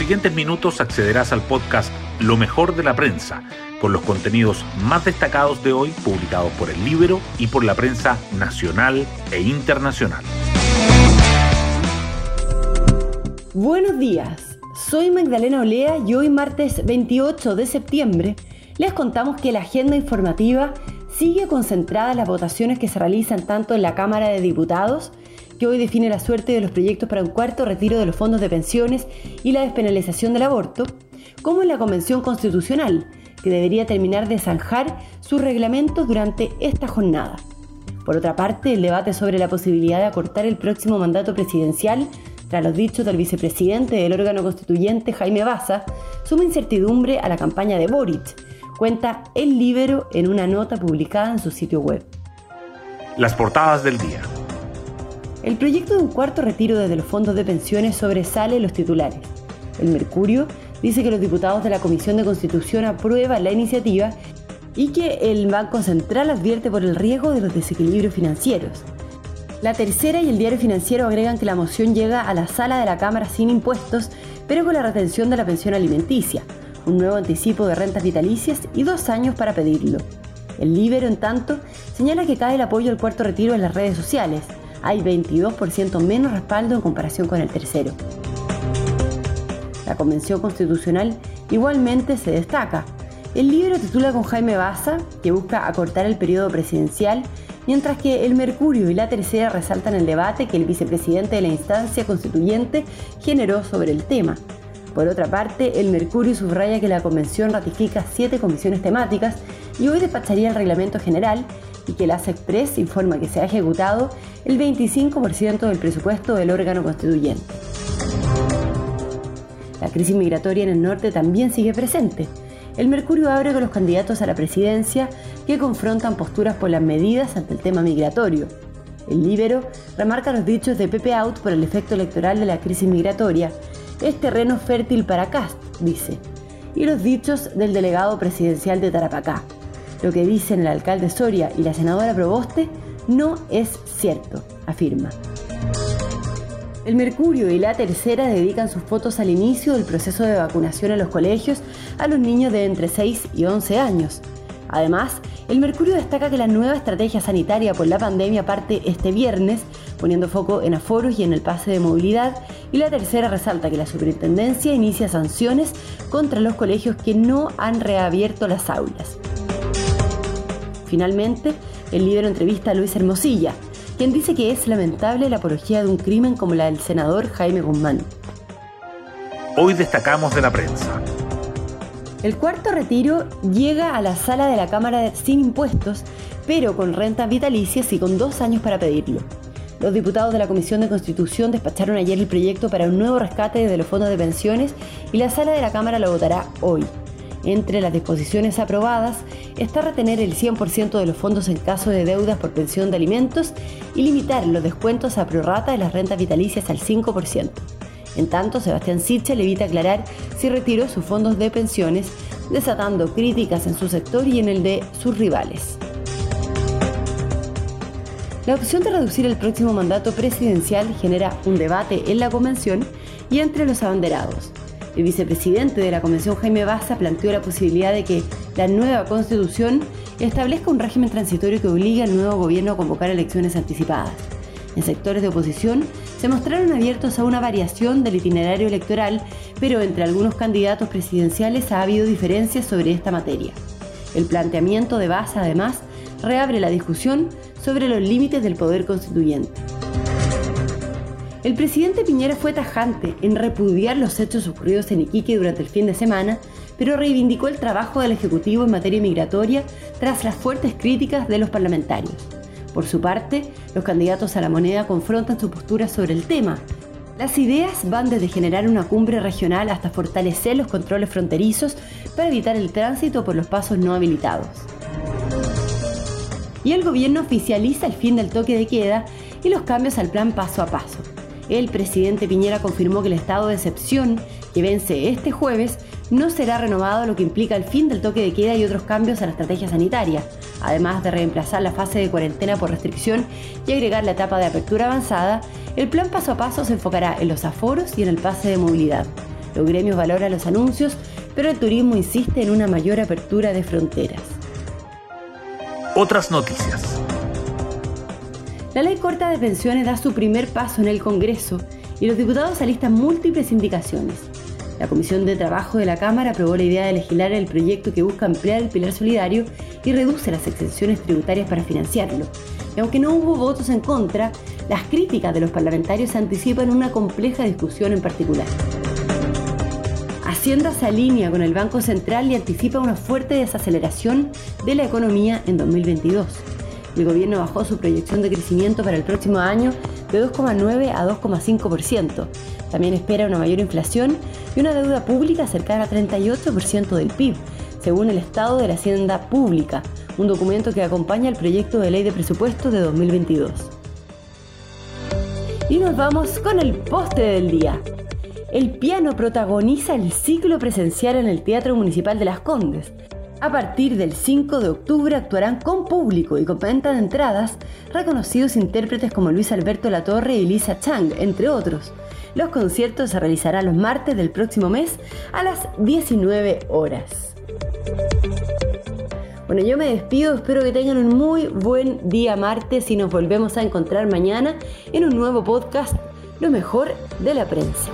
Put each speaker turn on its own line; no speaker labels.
siguientes minutos accederás al podcast Lo mejor de la prensa, con los contenidos más destacados de hoy publicados por el libro y por la prensa nacional e internacional.
Buenos días, soy Magdalena Olea y hoy martes 28 de septiembre les contamos que la agenda informativa sigue concentrada en las votaciones que se realizan tanto en la Cámara de Diputados que hoy define la suerte de los proyectos para un cuarto retiro de los fondos de pensiones y la despenalización del aborto, como en la Convención Constitucional, que debería terminar de zanjar sus reglamentos durante esta jornada. Por otra parte, el debate sobre la posibilidad de acortar el próximo mandato presidencial, tras los dichos del vicepresidente del órgano constituyente Jaime Baza, suma incertidumbre a la campaña de Boric, cuenta El Libero en una nota publicada en su sitio web.
Las portadas del día.
El proyecto de un cuarto retiro desde los fondos de pensiones sobresale los titulares. El Mercurio dice que los diputados de la Comisión de Constitución aprueban la iniciativa y que el Banco Central advierte por el riesgo de los desequilibrios financieros. La tercera y el diario financiero agregan que la moción llega a la sala de la Cámara sin impuestos, pero con la retención de la pensión alimenticia, un nuevo anticipo de rentas vitalicias y dos años para pedirlo. El Libero, en tanto, señala que cae el apoyo al cuarto retiro en las redes sociales, hay 22% menos respaldo en comparación con el tercero. La Convención Constitucional igualmente se destaca. El libro titula con Jaime Baza, que busca acortar el periodo presidencial, mientras que el Mercurio y la Tercera resaltan el debate que el vicepresidente de la instancia constituyente generó sobre el tema. Por otra parte, el Mercurio subraya que la Convención ratifica siete comisiones temáticas y hoy despacharía el reglamento general y que la Express informa que se ha ejecutado el 25% del presupuesto del órgano constituyente. La crisis migratoria en el norte también sigue presente. El Mercurio abre con los candidatos a la presidencia que confrontan posturas por las medidas ante el tema migratorio. El Libero remarca los dichos de Pepe Out por el efecto electoral de la crisis migratoria. Es terreno fértil para Cast, dice. Y los dichos del delegado presidencial de Tarapacá. Lo que dicen el alcalde Soria y la senadora Proboste no es cierto, afirma. El Mercurio y la Tercera dedican sus fotos al inicio del proceso de vacunación en los colegios a los niños de entre 6 y 11 años. Además, el Mercurio destaca que la nueva estrategia sanitaria por la pandemia parte este viernes, poniendo foco en aforos y en el pase de movilidad, y la tercera resalta que la superintendencia inicia sanciones contra los colegios que no han reabierto las aulas. Finalmente, el líder entrevista a Luis Hermosilla, quien dice que es lamentable la apología de un crimen como la del senador Jaime Guzmán.
Hoy destacamos de la prensa.
El cuarto retiro llega a la sala de la Cámara sin impuestos, pero con rentas vitalicias y con dos años para pedirlo. Los diputados de la Comisión de Constitución despacharon ayer el proyecto para un nuevo rescate de los fondos de pensiones y la sala de la Cámara lo votará hoy. Entre las disposiciones aprobadas está retener el 100% de los fondos en caso de deudas por pensión de alimentos y limitar los descuentos a prorrata de las rentas vitalicias al 5%. En tanto, Sebastián Sichel evita aclarar si retiró sus fondos de pensiones, desatando críticas en su sector y en el de sus rivales. La opción de reducir el próximo mandato presidencial genera un debate en la convención y entre los abanderados. El vicepresidente de la Convención, Jaime Baza, planteó la posibilidad de que la nueva constitución establezca un régimen transitorio que obligue al nuevo gobierno a convocar elecciones anticipadas. En sectores de oposición se mostraron abiertos a una variación del itinerario electoral, pero entre algunos candidatos presidenciales ha habido diferencias sobre esta materia. El planteamiento de Baza, además, reabre la discusión sobre los límites del poder constituyente. El presidente Piñera fue tajante en repudiar los hechos ocurridos en Iquique durante el fin de semana, pero reivindicó el trabajo del Ejecutivo en materia migratoria tras las fuertes críticas de los parlamentarios. Por su parte, los candidatos a la moneda confrontan su postura sobre el tema. Las ideas van desde generar una cumbre regional hasta fortalecer los controles fronterizos para evitar el tránsito por los pasos no habilitados. Y el gobierno oficializa el fin del toque de queda y los cambios al plan paso a paso el presidente Piñera confirmó que el estado de excepción que vence este jueves no será renovado, lo que implica el fin del toque de queda y otros cambios a la estrategia sanitaria, además de reemplazar la fase de cuarentena por restricción y agregar la etapa de apertura avanzada, el plan paso a paso se enfocará en los aforos y en el pase de movilidad. Los gremios valoran los anuncios, pero el turismo insiste en una mayor apertura de fronteras.
Otras noticias.
La ley corta de pensiones da su primer paso en el Congreso y los diputados alistan múltiples indicaciones. La Comisión de Trabajo de la Cámara aprobó la idea de legislar el proyecto que busca ampliar el pilar solidario y reduce las exenciones tributarias para financiarlo. Y aunque no hubo votos en contra, las críticas de los parlamentarios anticipan una compleja discusión en particular. Hacienda se alinea con el Banco Central y anticipa una fuerte desaceleración de la economía en 2022. El gobierno bajó su proyección de crecimiento para el próximo año de 2,9 a 2,5%. También espera una mayor inflación y una deuda pública cercana al 38% del PIB, según el Estado de la Hacienda Pública, un documento que acompaña el proyecto de ley de presupuesto de 2022. Y nos vamos con el postre del día. El piano protagoniza el ciclo presencial en el Teatro Municipal de Las Condes. A partir del 5 de octubre actuarán con público y con venta de entradas reconocidos intérpretes como Luis Alberto Latorre y Lisa Chang, entre otros. Los conciertos se realizarán los martes del próximo mes a las 19 horas. Bueno, yo me despido, espero que tengan un muy buen día martes y nos volvemos a encontrar mañana en un nuevo podcast, Lo mejor de la prensa.